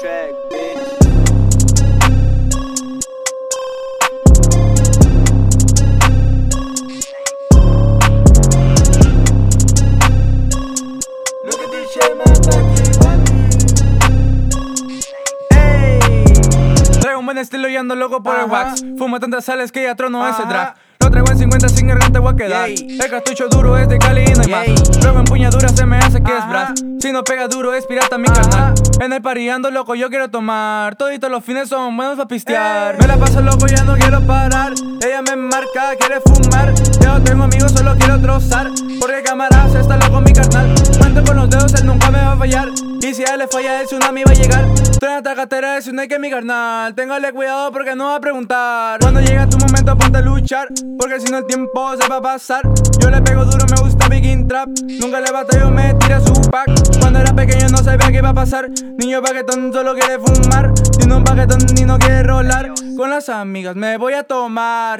track, bitch. Look at this shit, man, Ey, Traigo un buen estilo y ando loco por el wax. Fumo tantas sales que ya trono ese drag. Lo traigo en 50 sin garganta voy a quedar. El cartucho duro es de Cali y no hay más. Luego empuñadura se me hace es. Si no pega duro es pirata mi carnal. En el party ando loco yo quiero tomar. Toditos los fines son buenos para pistear. Me la paso loco ya no quiero parar. Ella me marca, quiere fumar. Ya no tengo amigos, solo quiero trozar. Porque camarada se está loco mi carnal. Cuento con los dedos, él nunca me va a fallar. Y si a él le falla, el tsunami va a llegar. Trae esta cartera de Snake que mi carnal. Téngale cuidado porque no va a preguntar. Cuando llega tu momento, ponte a luchar. Porque si no, el tiempo se va a pasar. Yo le pego duro, me gusta Begin Trap. Nunca le batallo, me tira Cuando era pequeño, no sabía qué iba a pasar. Niño paquetón solo quiere fumar. Tiene un paquetón y no quiere rolar. Con las amigas me voy a tomar.